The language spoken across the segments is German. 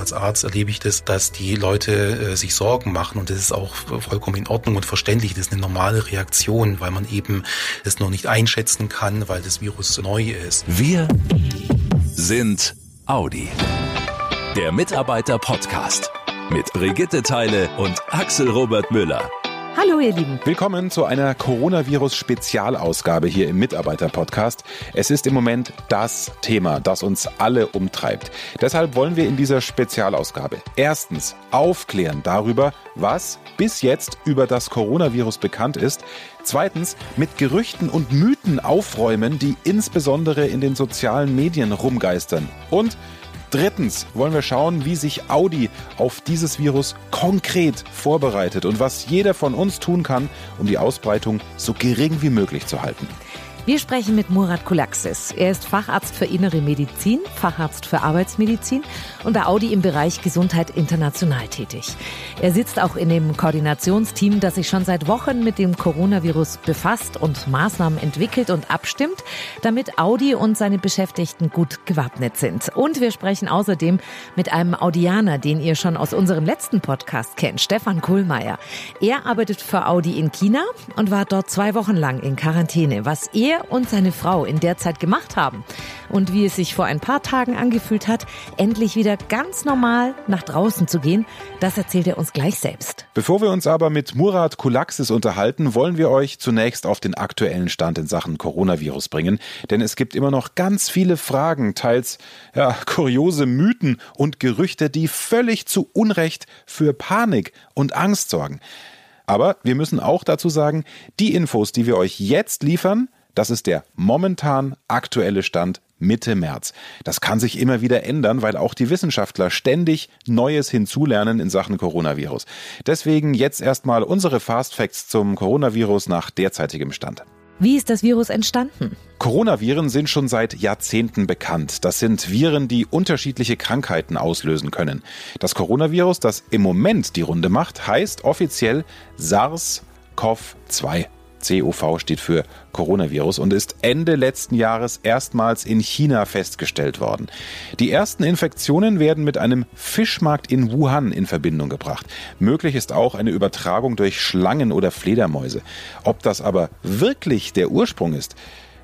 als Arzt erlebe ich das, dass die Leute äh, sich Sorgen machen und das ist auch vollkommen in Ordnung und verständlich. Das ist eine normale Reaktion, weil man eben es noch nicht einschätzen kann, weil das Virus neu ist. Wir sind Audi. Der Mitarbeiter-Podcast mit Brigitte Teile und Axel Robert Müller. Hallo ihr Lieben. Willkommen zu einer Coronavirus-Spezialausgabe hier im Mitarbeiter-Podcast. Es ist im Moment das Thema, das uns alle umtreibt. Deshalb wollen wir in dieser Spezialausgabe erstens aufklären darüber, was bis jetzt über das Coronavirus bekannt ist. Zweitens mit Gerüchten und Mythen aufräumen, die insbesondere in den sozialen Medien rumgeistern. Und Drittens wollen wir schauen, wie sich Audi auf dieses Virus konkret vorbereitet und was jeder von uns tun kann, um die Ausbreitung so gering wie möglich zu halten. Wir sprechen mit Murat Kulaxis. Er ist Facharzt für Innere Medizin, Facharzt für Arbeitsmedizin und bei Audi im Bereich Gesundheit international tätig. Er sitzt auch in dem Koordinationsteam, das sich schon seit Wochen mit dem Coronavirus befasst und Maßnahmen entwickelt und abstimmt, damit Audi und seine Beschäftigten gut gewappnet sind. Und wir sprechen außerdem mit einem Audianer, den ihr schon aus unserem letzten Podcast kennt, Stefan Kohlmeier. Er arbeitet für Audi in China und war dort zwei Wochen lang in Quarantäne, was er er und seine Frau in der Zeit gemacht haben und wie es sich vor ein paar Tagen angefühlt hat, endlich wieder ganz normal nach draußen zu gehen, das erzählt er uns gleich selbst. Bevor wir uns aber mit Murat Kulaxis unterhalten, wollen wir euch zunächst auf den aktuellen Stand in Sachen Coronavirus bringen, denn es gibt immer noch ganz viele Fragen, teils ja, kuriose Mythen und Gerüchte, die völlig zu Unrecht für Panik und Angst sorgen. Aber wir müssen auch dazu sagen, die Infos, die wir euch jetzt liefern, das ist der momentan aktuelle Stand Mitte März. Das kann sich immer wieder ändern, weil auch die Wissenschaftler ständig Neues hinzulernen in Sachen Coronavirus. Deswegen jetzt erstmal unsere Fast Facts zum Coronavirus nach derzeitigem Stand. Wie ist das Virus entstanden? Coronaviren sind schon seit Jahrzehnten bekannt. Das sind Viren, die unterschiedliche Krankheiten auslösen können. Das Coronavirus, das im Moment die Runde macht, heißt offiziell SARS-CoV-2. COV steht für Coronavirus und ist Ende letzten Jahres erstmals in China festgestellt worden. Die ersten Infektionen werden mit einem Fischmarkt in Wuhan in Verbindung gebracht. Möglich ist auch eine Übertragung durch Schlangen oder Fledermäuse. Ob das aber wirklich der Ursprung ist,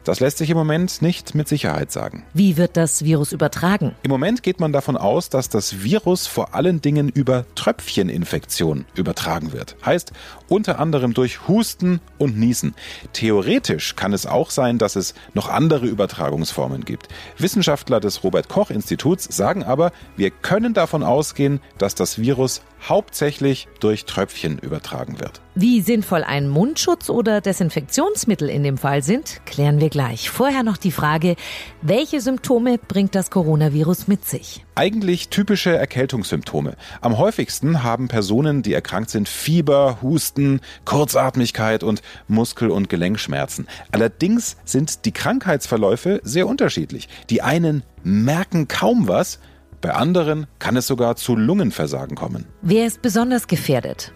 das lässt sich im Moment nicht mit Sicherheit sagen. Wie wird das Virus übertragen? Im Moment geht man davon aus, dass das Virus vor allen Dingen über Tröpfcheninfektion übertragen wird. Heißt unter anderem durch Husten und Niesen. Theoretisch kann es auch sein, dass es noch andere Übertragungsformen gibt. Wissenschaftler des Robert Koch Instituts sagen aber, wir können davon ausgehen, dass das Virus hauptsächlich durch Tröpfchen übertragen wird. Wie sinnvoll ein Mundschutz oder Desinfektionsmittel in dem Fall sind, klären wir gleich. Vorher noch die Frage, welche Symptome bringt das Coronavirus mit sich? Eigentlich typische Erkältungssymptome. Am häufigsten haben Personen, die erkrankt sind, Fieber, Husten, Kurzatmigkeit und Muskel- und Gelenkschmerzen. Allerdings sind die Krankheitsverläufe sehr unterschiedlich. Die einen merken kaum was, bei anderen kann es sogar zu Lungenversagen kommen. Wer ist besonders gefährdet?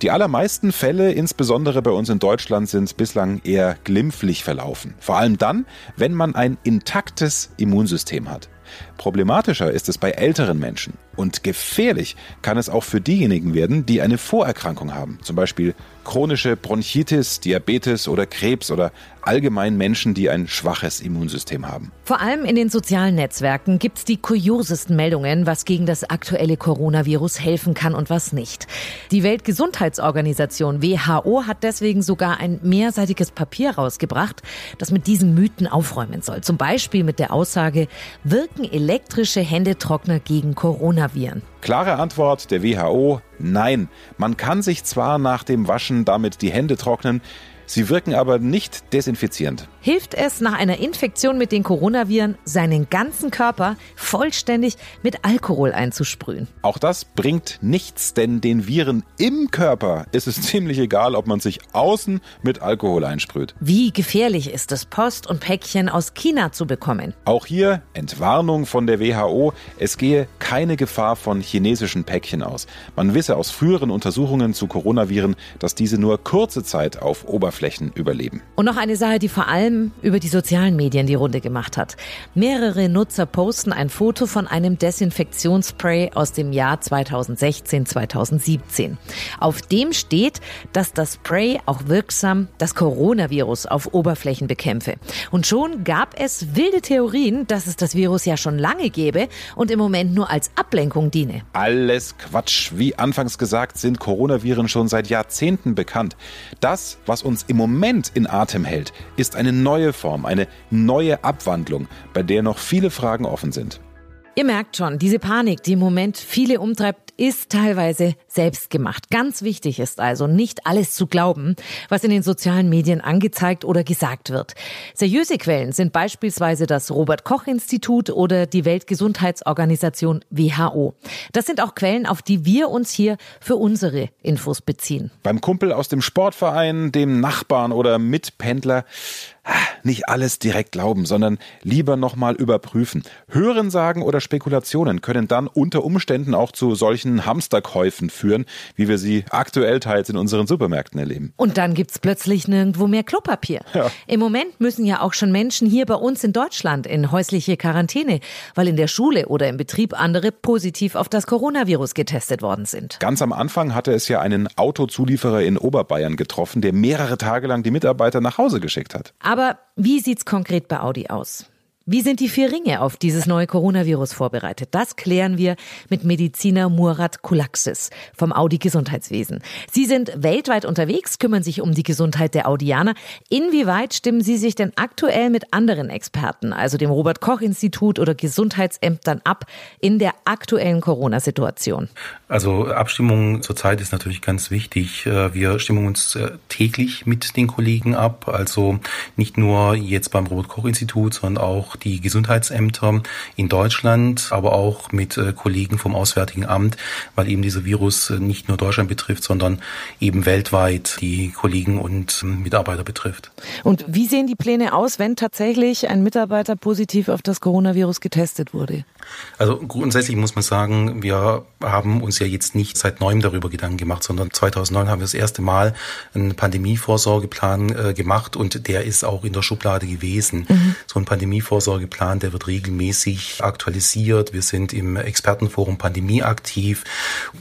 Die allermeisten Fälle, insbesondere bei uns in Deutschland, sind bislang eher glimpflich verlaufen. Vor allem dann, wenn man ein intaktes Immunsystem hat. Problematischer ist es bei älteren Menschen. Und gefährlich kann es auch für diejenigen werden, die eine Vorerkrankung haben, zum Beispiel chronische Bronchitis, Diabetes oder Krebs oder allgemein Menschen, die ein schwaches Immunsystem haben. Vor allem in den sozialen Netzwerken gibt es die kuriosesten Meldungen, was gegen das aktuelle Coronavirus helfen kann und was nicht. Die Weltgesundheitsorganisation WHO hat deswegen sogar ein mehrseitiges Papier rausgebracht, das mit diesen Mythen aufräumen soll. Zum Beispiel mit der Aussage, wirken elektrische Händetrockner gegen Corona Coronaviren? Klare Antwort der WHO, nein. Man kann sich zwar nach dem Waschen damit die Hände trocknen, Sie wirken aber nicht desinfizierend. Hilft es nach einer Infektion mit den Coronaviren, seinen ganzen Körper vollständig mit Alkohol einzusprühen? Auch das bringt nichts, denn den Viren im Körper ist es ziemlich egal, ob man sich außen mit Alkohol einsprüht. Wie gefährlich ist es, Post und Päckchen aus China zu bekommen? Auch hier Entwarnung von der WHO, es gehe keine Gefahr von chinesischen Päckchen aus. Man wisse aus früheren Untersuchungen zu Coronaviren, dass diese nur kurze Zeit auf Oberfläche Oberflächen überleben. Und noch eine Sache, die vor allem über die sozialen Medien die Runde gemacht hat. Mehrere Nutzer posten ein Foto von einem Desinfektionsspray aus dem Jahr 2016, 2017. Auf dem steht, dass das Spray auch wirksam das Coronavirus auf Oberflächen bekämpfe. Und schon gab es wilde Theorien, dass es das Virus ja schon lange gäbe und im Moment nur als Ablenkung diene. Alles Quatsch. Wie anfangs gesagt, sind Coronaviren schon seit Jahrzehnten bekannt. Das, was uns im Moment in Atem hält, ist eine neue Form, eine neue Abwandlung, bei der noch viele Fragen offen sind. Ihr merkt schon, diese Panik, die im Moment viele umtreibt, ist teilweise selbst gemacht. Ganz wichtig ist also, nicht alles zu glauben, was in den sozialen Medien angezeigt oder gesagt wird. Seriöse Quellen sind beispielsweise das Robert Koch Institut oder die Weltgesundheitsorganisation WHO. Das sind auch Quellen, auf die wir uns hier für unsere Infos beziehen. Beim Kumpel aus dem Sportverein, dem Nachbarn oder Mitpendler nicht alles direkt glauben, sondern lieber nochmal überprüfen. Hörensagen oder Spekulationen können dann unter Umständen auch zu solchen Hamsterkäufen führen, wie wir sie aktuell teils in unseren Supermärkten erleben. Und dann gibt's plötzlich nirgendwo mehr Klopapier. Ja. Im Moment müssen ja auch schon Menschen hier bei uns in Deutschland in häusliche Quarantäne, weil in der Schule oder im Betrieb andere positiv auf das Coronavirus getestet worden sind. Ganz am Anfang hatte es ja einen Autozulieferer in Oberbayern getroffen, der mehrere Tage lang die Mitarbeiter nach Hause geschickt hat. Aber wie sieht's konkret bei Audi aus? Wie sind die vier Ringe auf dieses neue Coronavirus vorbereitet? Das klären wir mit Mediziner Murat Kulaxis vom Audi Gesundheitswesen. Sie sind weltweit unterwegs, kümmern sich um die Gesundheit der Audianer. Inwieweit stimmen Sie sich denn aktuell mit anderen Experten, also dem Robert Koch Institut oder Gesundheitsämtern ab in der aktuellen Corona-Situation? Also Abstimmung zurzeit ist natürlich ganz wichtig. Äh, wir stimmen uns äh, täglich mit den Kollegen ab, also nicht nur jetzt beim Robert Koch Institut, sondern auch die Gesundheitsämter in Deutschland, aber auch mit äh, Kollegen vom Auswärtigen Amt, weil eben dieser Virus äh, nicht nur Deutschland betrifft, sondern eben weltweit die Kollegen und ähm, Mitarbeiter betrifft. Und wie sehen die Pläne aus, wenn tatsächlich ein Mitarbeiter positiv auf das Coronavirus getestet wurde? Also grundsätzlich muss man sagen, wir haben uns ja jetzt nicht seit neuem darüber Gedanken gemacht, sondern 2009 haben wir das erste Mal einen Pandemievorsorgeplan äh, gemacht und der ist auch in der Schublade gewesen. Mhm. So ein Pandemievorsorgeplan, der wird regelmäßig aktualisiert. Wir sind im Expertenforum Pandemie aktiv,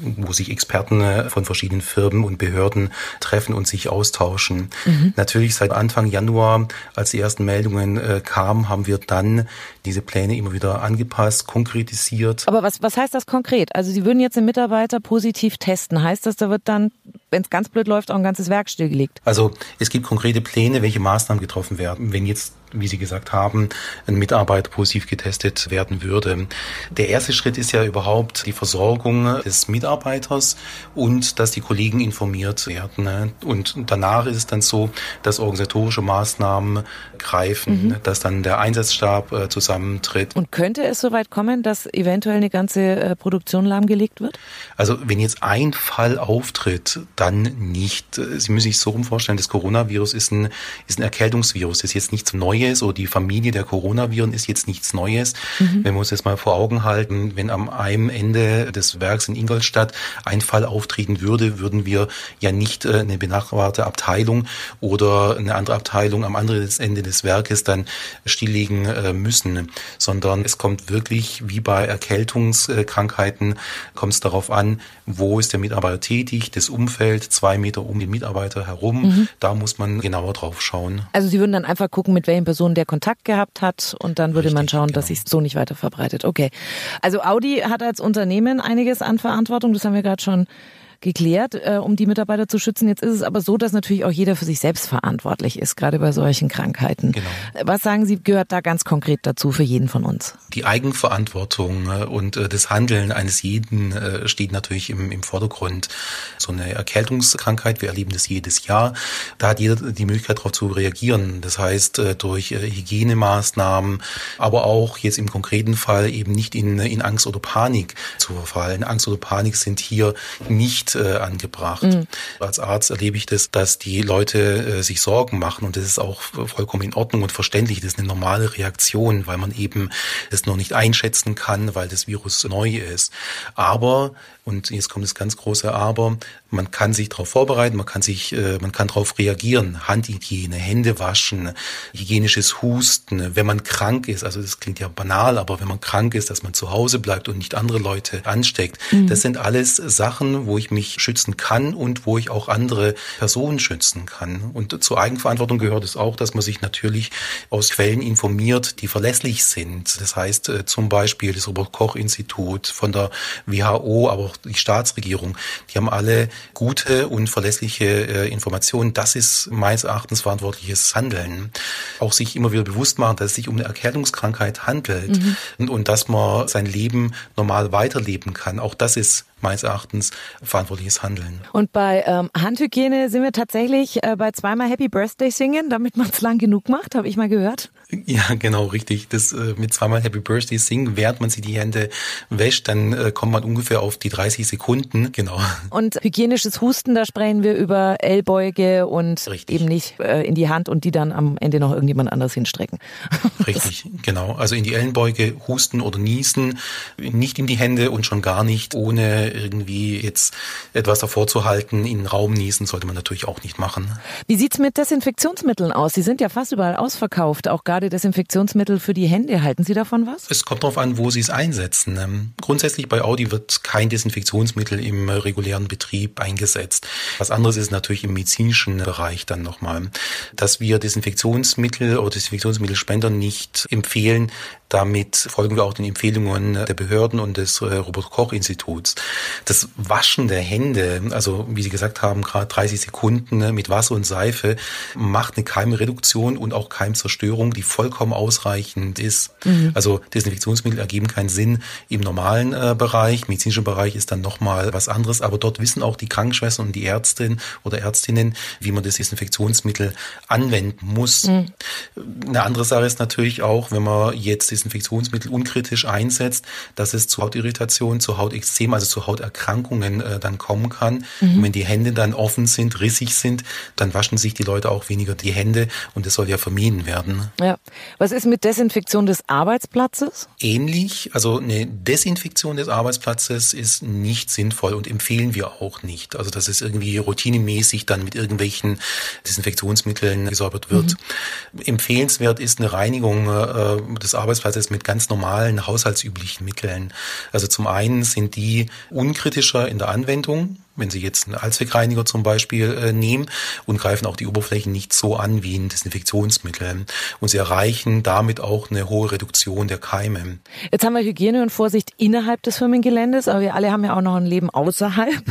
wo sich Experten äh, von verschiedenen Firmen und Behörden treffen und sich austauschen. Mhm. Natürlich seit Anfang Januar, als die ersten Meldungen äh, kamen, haben wir dann diese Pläne immer wieder angepasst, konkretisiert. Aber was, was heißt das konkret? Also Sie würden jetzt den Mitarbeiter positiv testen. Heißt das, da wird dann, wenn es ganz blöd läuft, auch ein ganzes Werk stillgelegt? Also es gibt konkrete Pläne, welche Maßnahmen getroffen werden. Wenn jetzt wie Sie gesagt haben, ein Mitarbeiter positiv getestet werden würde. Der erste Schritt ist ja überhaupt die Versorgung des Mitarbeiters und dass die Kollegen informiert werden. Und danach ist es dann so, dass organisatorische Maßnahmen greifen, mhm. dass dann der Einsatzstab äh, zusammentritt. Und könnte es soweit kommen, dass eventuell eine ganze äh, Produktion lahmgelegt wird? Also wenn jetzt ein Fall auftritt, dann nicht. Sie müssen sich so rum vorstellen, das Coronavirus ist ein, ist ein Erkältungsvirus, das ist jetzt nichts Neues Neues oder die Familie der Coronaviren ist jetzt nichts Neues. Mhm. Wenn wir uns jetzt mal vor Augen halten, wenn am einem Ende des Werks in Ingolstadt ein Fall auftreten würde, würden wir ja nicht äh, eine benachbarte Abteilung oder eine andere Abteilung am anderen Ende des Werkes dann stilllegen äh, müssen, sondern es kommt wirklich wie bei Erkältungskrankheiten, kommt es darauf an, wo ist der Mitarbeiter tätig, das Umfeld, zwei Meter um den Mitarbeiter herum, mhm. da muss man genauer drauf schauen. Also Sie würden dann einfach gucken, mit welchen Person der Kontakt gehabt hat und dann würde Richtig, man schauen, genau. dass sich so nicht weiter verbreitet. Okay. Also Audi hat als Unternehmen einiges an Verantwortung, das haben wir gerade schon geklärt, äh, um die Mitarbeiter zu schützen. Jetzt ist es aber so, dass natürlich auch jeder für sich selbst verantwortlich ist, gerade bei solchen Krankheiten. Genau. Was sagen Sie, gehört da ganz konkret dazu für jeden von uns? Die Eigenverantwortung äh, und äh, das Handeln eines jeden äh, steht natürlich im, im Vordergrund. So eine Erkältungskrankheit, wir erleben das jedes Jahr, da hat jeder die Möglichkeit darauf zu reagieren. Das heißt, äh, durch Hygienemaßnahmen, aber auch jetzt im konkreten Fall eben nicht in, in Angst oder Panik zu verfallen. Angst oder Panik sind hier nicht nicht äh, angebracht. Mhm. Als Arzt erlebe ich das, dass die Leute äh, sich Sorgen machen und das ist auch vollkommen in Ordnung und verständlich. Das ist eine normale Reaktion, weil man eben das noch nicht einschätzen kann, weil das Virus neu ist. Aber und jetzt kommt das ganz große Aber. Man kann sich darauf vorbereiten, man kann sich, äh, man kann darauf reagieren. Handhygiene, Hände waschen, hygienisches Husten. Wenn man krank ist, also das klingt ja banal, aber wenn man krank ist, dass man zu Hause bleibt und nicht andere Leute ansteckt. Mhm. Das sind alles Sachen, wo ich mich schützen kann und wo ich auch andere Personen schützen kann. Und zur Eigenverantwortung gehört es auch, dass man sich natürlich aus Quellen informiert, die verlässlich sind. Das heißt äh, zum Beispiel das Robert Koch Institut von der WHO, aber auch auch die Staatsregierung, die haben alle gute und verlässliche äh, Informationen. Das ist meines Erachtens verantwortliches Handeln. Auch sich immer wieder bewusst machen, dass es sich um eine Erkältungskrankheit handelt mhm. und, und dass man sein Leben normal weiterleben kann. Auch das ist meines Erachtens verantwortliches Handeln. Und bei ähm, Handhygiene sind wir tatsächlich äh, bei zweimal Happy Birthday singen, damit man es lang genug macht, habe ich mal gehört. Ja, genau, richtig. Das äh, mit zweimal Happy Birthday singen, während man sich die Hände wäscht, dann äh, kommt man ungefähr auf die 30 Sekunden, genau. Und hygienisches Husten, da sprechen wir über Ellbeuge und richtig. eben nicht äh, in die Hand und die dann am Ende noch irgendjemand anders hinstrecken. Richtig, genau. Also in die Ellenbeuge husten oder niesen, nicht in die Hände und schon gar nicht ohne irgendwie jetzt etwas davor zu halten. In den Raum niesen sollte man natürlich auch nicht machen. Wie sieht's mit Desinfektionsmitteln aus? Sie sind ja fast überall ausverkauft, auch gerade Desinfektionsmittel für die Hände. Halten Sie davon was? Es kommt darauf an, wo Sie es einsetzen. Ähm, grundsätzlich bei Audi wird kein Desinfektionsmittel im regulären Betrieb eingesetzt. Was anderes ist natürlich im medizinischen Bereich dann nochmal, dass wir Desinfektionsmittel oder Desinfektionsmittelspender nicht empfehlen, damit folgen wir auch den Empfehlungen der Behörden und des äh, Robert Koch Instituts. Das Waschen der Hände, also wie Sie gesagt haben, gerade 30 Sekunden ne, mit Wasser und Seife, macht eine Keimreduktion und auch Keimzerstörung, die vollkommen ausreichend ist. Mhm. Also Desinfektionsmittel ergeben keinen Sinn im normalen äh, Bereich. Medizinischer Bereich ist dann nochmal was anderes, aber dort wissen auch die Krankenschwestern und die Ärztinnen oder Ärztinnen, wie man das Desinfektionsmittel anwenden muss. Mhm. Eine andere Sache ist natürlich auch, wenn man jetzt Desinfektionsmittel unkritisch einsetzt, dass es zu Hautirritation, zu Hautexzem, also zu Hauterkrankungen äh, dann kommen kann. Mhm. Und wenn die Hände dann offen sind, rissig sind, dann waschen sich die Leute auch weniger die Hände und das soll ja vermieden werden. Ja. Was ist mit Desinfektion des Arbeitsplatzes? Ähnlich. Also eine Desinfektion des Arbeitsplatzes ist nicht sinnvoll und empfehlen wir auch nicht. Also dass es irgendwie routinemäßig dann mit irgendwelchen Desinfektionsmitteln gesäubert wird. Mhm. Empfehlenswert ist eine Reinigung äh, des Arbeitsplatzes mit ganz normalen haushaltsüblichen Mitteln. Also zum einen sind die unkritischer in der Anwendung, wenn Sie jetzt einen Allzweckreiniger zum Beispiel äh, nehmen und greifen auch die Oberflächen nicht so an wie ein Desinfektionsmittel. Und Sie erreichen damit auch eine hohe Reduktion der Keime. Jetzt haben wir Hygiene und Vorsicht innerhalb des Firmengeländes, aber wir alle haben ja auch noch ein Leben außerhalb.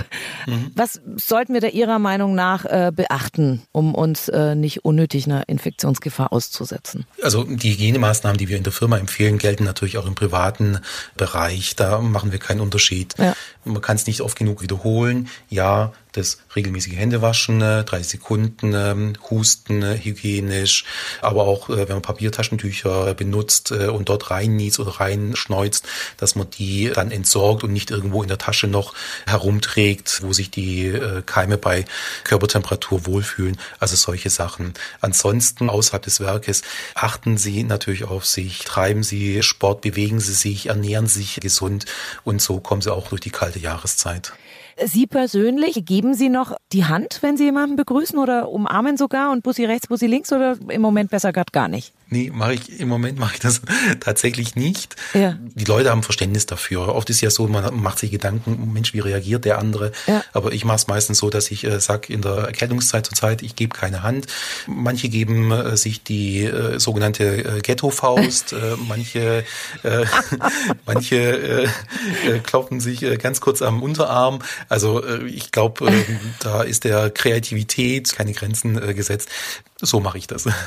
Mhm. Was sollten wir da Ihrer Meinung nach äh, beachten, um uns äh, nicht unnötig einer Infektionsgefahr auszusetzen? Also die Hygienemaßnahmen, die wir in der Firma empfehlen, gelten natürlich auch im privaten Bereich. Da machen wir keinen Unterschied. Ja. Man kann es nicht oft genug wiederholen ja, das regelmäßige Händewaschen, 30 äh, Sekunden, ähm, Husten, äh, hygienisch, aber auch äh, wenn man Papiertaschentücher benutzt und dort reinniest oder reinschneuzt, dass man die dann entsorgt und nicht irgendwo in der Tasche noch herumträgt, wo sich die Keime bei Körpertemperatur wohlfühlen. Also solche Sachen. Ansonsten außerhalb des Werkes achten Sie natürlich auf sich, treiben Sie Sport, bewegen Sie sich, ernähren sich gesund und so kommen Sie auch durch die kalte Jahreszeit. Sie persönlich, geben Sie noch die Hand, wenn Sie jemanden begrüßen oder umarmen sogar und Bussi rechts, Bussi links oder im Moment besser gerade gar nicht? Nee, mache ich im Moment mache ich das tatsächlich nicht. Ja. Die Leute haben Verständnis dafür. Oft ist ja so, man macht sich Gedanken, Mensch, wie reagiert der andere? Ja. Aber ich mache es meistens so, dass ich äh, sage in der Erkältungszeit zur Zeit, ich gebe keine Hand. Manche geben äh, sich die äh, sogenannte äh, Ghetto-Faust, äh, manche äh, manche äh, äh, klopfen sich äh, ganz kurz am Unterarm. Also äh, ich glaube, äh, da ist der Kreativität keine Grenzen äh, gesetzt. So mache ich das.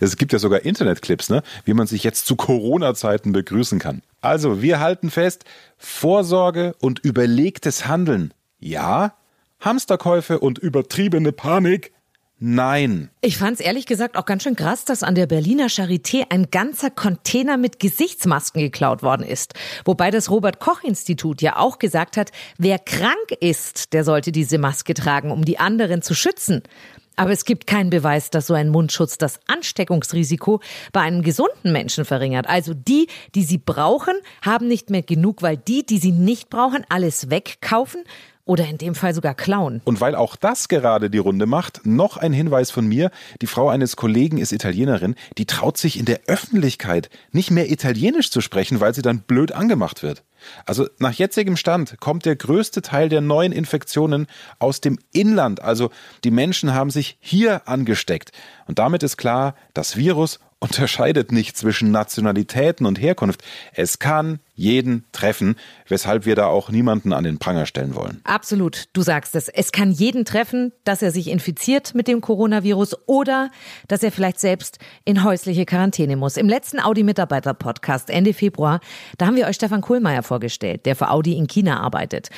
Es gibt ja sogar Internetclips, ne? wie man sich jetzt zu Corona-Zeiten begrüßen kann. Also, wir halten fest, Vorsorge und überlegtes Handeln. Ja, Hamsterkäufe und übertriebene Panik. nein. Ich fand es ehrlich gesagt auch ganz schön krass, dass an der Berliner Charité ein ganzer Container mit Gesichtsmasken geklaut worden ist. Wobei das Robert Koch Institut ja auch gesagt hat, wer krank ist, der sollte diese Maske tragen, um die anderen zu schützen. Aber es gibt keinen Beweis, dass so ein Mundschutz das Ansteckungsrisiko bei einem gesunden Menschen verringert. Also die, die sie brauchen, haben nicht mehr genug, weil die, die sie nicht brauchen, alles wegkaufen oder in dem Fall sogar klauen. Und weil auch das gerade die Runde macht, noch ein Hinweis von mir. Die Frau eines Kollegen ist Italienerin, die traut sich in der Öffentlichkeit nicht mehr Italienisch zu sprechen, weil sie dann blöd angemacht wird. Also nach jetzigem Stand kommt der größte Teil der neuen Infektionen aus dem Inland. Also die Menschen haben sich hier angesteckt. Und damit ist klar, das Virus unterscheidet nicht zwischen Nationalitäten und Herkunft. Es kann jeden treffen, weshalb wir da auch niemanden an den Pranger stellen wollen. Absolut, du sagst es. Es kann jeden treffen, dass er sich infiziert mit dem Coronavirus oder dass er vielleicht selbst in häusliche Quarantäne muss. Im letzten Audi-Mitarbeiter-Podcast Ende Februar, da haben wir euch Stefan Kohlmeier vorgestellt, der für Audi in China arbeitet.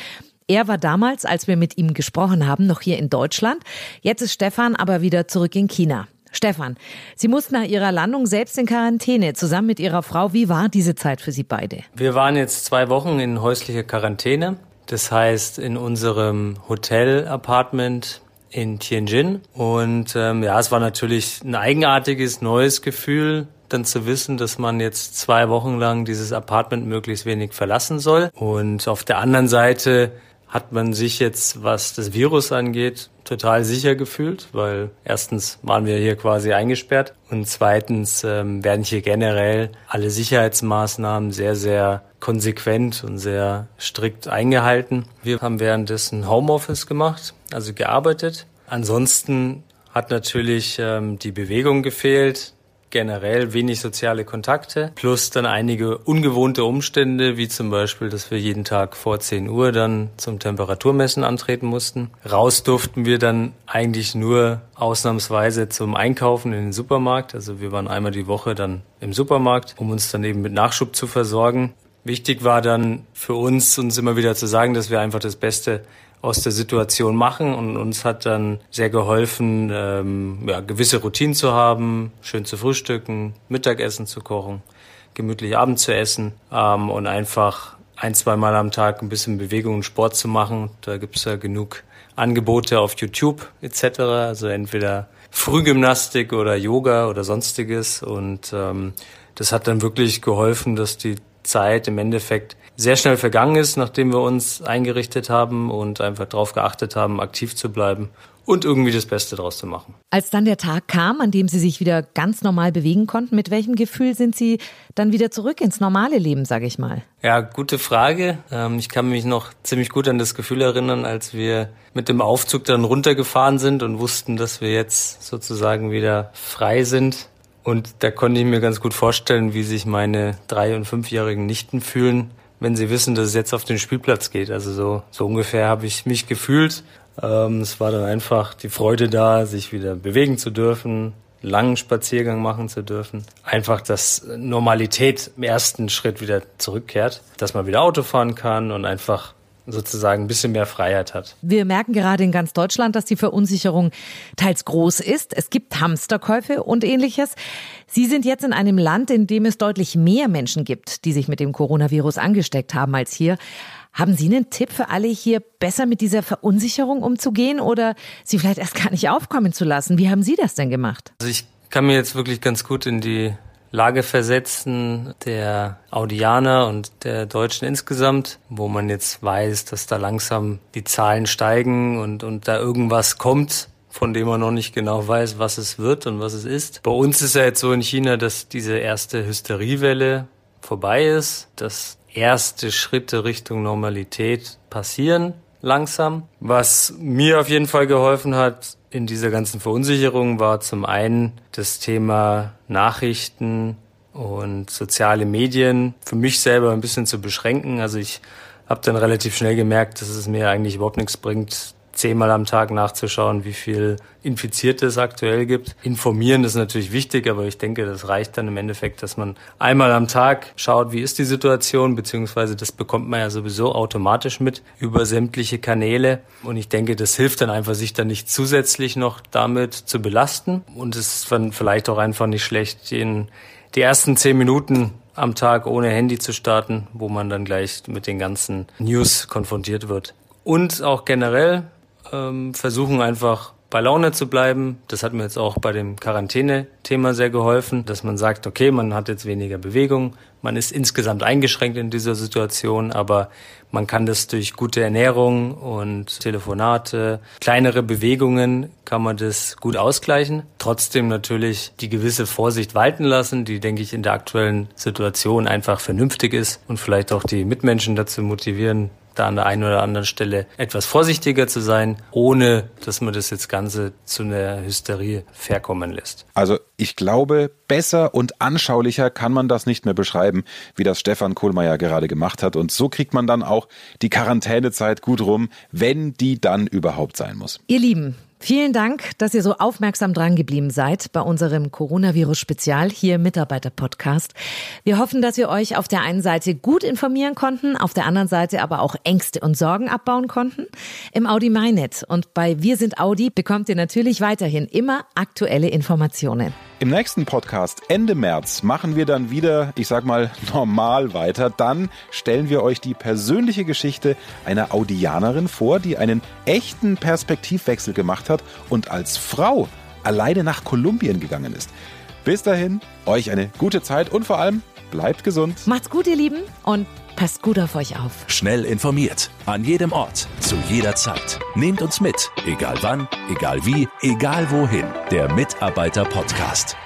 Er war damals, als wir mit ihm gesprochen haben, noch hier in Deutschland. Jetzt ist Stefan aber wieder zurück in China. Stefan, Sie mussten nach Ihrer Landung selbst in Quarantäne, zusammen mit Ihrer Frau. Wie war diese Zeit für Sie beide? Wir waren jetzt zwei Wochen in häuslicher Quarantäne. Das heißt, in unserem Hotel-Apartment in Tianjin. Und ähm, ja, es war natürlich ein eigenartiges, neues Gefühl, dann zu wissen, dass man jetzt zwei Wochen lang dieses Apartment möglichst wenig verlassen soll. Und auf der anderen Seite hat man sich jetzt, was das Virus angeht, total sicher gefühlt, weil erstens waren wir hier quasi eingesperrt und zweitens ähm, werden hier generell alle Sicherheitsmaßnahmen sehr, sehr konsequent und sehr strikt eingehalten. Wir haben währenddessen Homeoffice gemacht, also gearbeitet. Ansonsten hat natürlich ähm, die Bewegung gefehlt generell wenig soziale Kontakte, plus dann einige ungewohnte Umstände, wie zum Beispiel, dass wir jeden Tag vor 10 Uhr dann zum Temperaturmessen antreten mussten. Raus durften wir dann eigentlich nur ausnahmsweise zum Einkaufen in den Supermarkt. Also wir waren einmal die Woche dann im Supermarkt, um uns dann eben mit Nachschub zu versorgen. Wichtig war dann für uns, uns immer wieder zu sagen, dass wir einfach das Beste aus der Situation machen und uns hat dann sehr geholfen, ähm, ja, gewisse Routinen zu haben, schön zu frühstücken, Mittagessen zu kochen, gemütlich Abend zu essen ähm, und einfach ein, zwei Mal am Tag ein bisschen Bewegung und Sport zu machen. Da gibt's ja genug Angebote auf YouTube etc. Also entweder Frühgymnastik oder Yoga oder sonstiges und ähm, das hat dann wirklich geholfen, dass die Zeit im Endeffekt sehr schnell vergangen ist, nachdem wir uns eingerichtet haben und einfach darauf geachtet haben, aktiv zu bleiben und irgendwie das Beste daraus zu machen. Als dann der Tag kam, an dem Sie sich wieder ganz normal bewegen konnten, mit welchem Gefühl sind Sie dann wieder zurück ins normale Leben, sage ich mal? Ja, gute Frage. Ähm, ich kann mich noch ziemlich gut an das Gefühl erinnern, als wir mit dem Aufzug dann runtergefahren sind und wussten, dass wir jetzt sozusagen wieder frei sind. Und da konnte ich mir ganz gut vorstellen, wie sich meine drei- und fünfjährigen Nichten fühlen, wenn sie wissen, dass es jetzt auf den Spielplatz geht. Also so, so ungefähr habe ich mich gefühlt. Ähm, es war dann einfach die Freude da, sich wieder bewegen zu dürfen, langen Spaziergang machen zu dürfen. Einfach, dass Normalität im ersten Schritt wieder zurückkehrt, dass man wieder Auto fahren kann und einfach sozusagen ein bisschen mehr Freiheit hat. Wir merken gerade in ganz Deutschland, dass die Verunsicherung teils groß ist. Es gibt Hamsterkäufe und ähnliches. Sie sind jetzt in einem Land, in dem es deutlich mehr Menschen gibt, die sich mit dem Coronavirus angesteckt haben als hier. Haben Sie einen Tipp für alle hier, besser mit dieser Verunsicherung umzugehen oder sie vielleicht erst gar nicht aufkommen zu lassen? Wie haben Sie das denn gemacht? Also ich kann mir jetzt wirklich ganz gut in die Lage versetzen der Audianer und der Deutschen insgesamt, wo man jetzt weiß, dass da langsam die Zahlen steigen und, und da irgendwas kommt, von dem man noch nicht genau weiß, was es wird und was es ist. Bei uns ist ja jetzt so in China, dass diese erste Hysteriewelle vorbei ist, dass erste Schritte Richtung Normalität passieren langsam. Was mir auf jeden Fall geholfen hat in dieser ganzen Verunsicherung war zum einen das Thema Nachrichten und soziale Medien für mich selber ein bisschen zu beschränken. Also ich habe dann relativ schnell gemerkt, dass es mir eigentlich überhaupt nichts bringt, zehnmal am Tag nachzuschauen, wie viel Infizierte es aktuell gibt. Informieren ist natürlich wichtig, aber ich denke, das reicht dann im Endeffekt, dass man einmal am Tag schaut, wie ist die Situation, beziehungsweise das bekommt man ja sowieso automatisch mit über sämtliche Kanäle. Und ich denke, das hilft dann einfach, sich dann nicht zusätzlich noch damit zu belasten. Und es ist dann vielleicht auch einfach nicht schlecht, in die ersten zehn Minuten am Tag ohne Handy zu starten, wo man dann gleich mit den ganzen News konfrontiert wird. Und auch generell ähm, versuchen einfach bei Laune zu bleiben. Das hat mir jetzt auch bei dem Quarantäne-Thema sehr geholfen, dass man sagt, okay, man hat jetzt weniger Bewegung, man ist insgesamt eingeschränkt in dieser Situation, aber man kann das durch gute Ernährung und Telefonate, kleinere Bewegungen kann man das gut ausgleichen. Trotzdem natürlich die gewisse Vorsicht walten lassen, die, denke ich, in der aktuellen Situation einfach vernünftig ist und vielleicht auch die Mitmenschen dazu motivieren, da an der einen oder anderen Stelle etwas vorsichtiger zu sein, ohne dass man das jetzt Ganze zu einer Hysterie verkommen lässt. Also ich glaube, besser und anschaulicher kann man das nicht mehr beschreiben, wie das Stefan Kohlmeier gerade gemacht hat. Und so kriegt man dann auch die Quarantänezeit gut rum, wenn die dann überhaupt sein muss. Ihr Lieben, Vielen Dank, dass ihr so aufmerksam dran geblieben seid bei unserem Coronavirus-Spezial hier Mitarbeiter-Podcast. Wir hoffen, dass wir euch auf der einen Seite gut informieren konnten, auf der anderen Seite aber auch Ängste und Sorgen abbauen konnten. Im Audi MyNet und bei Wir sind Audi bekommt ihr natürlich weiterhin immer aktuelle Informationen. Im nächsten Podcast Ende März machen wir dann wieder, ich sag mal, normal weiter. Dann stellen wir euch die persönliche Geschichte einer Audianerin vor, die einen echten Perspektivwechsel gemacht hat und als Frau alleine nach Kolumbien gegangen ist. Bis dahin, euch eine gute Zeit und vor allem bleibt gesund. Macht's gut, ihr Lieben, und passt gut auf euch auf. Schnell informiert, an jedem Ort, zu jeder Zeit. Nehmt uns mit, egal wann, egal wie, egal wohin. Der Mitarbeiter-Podcast.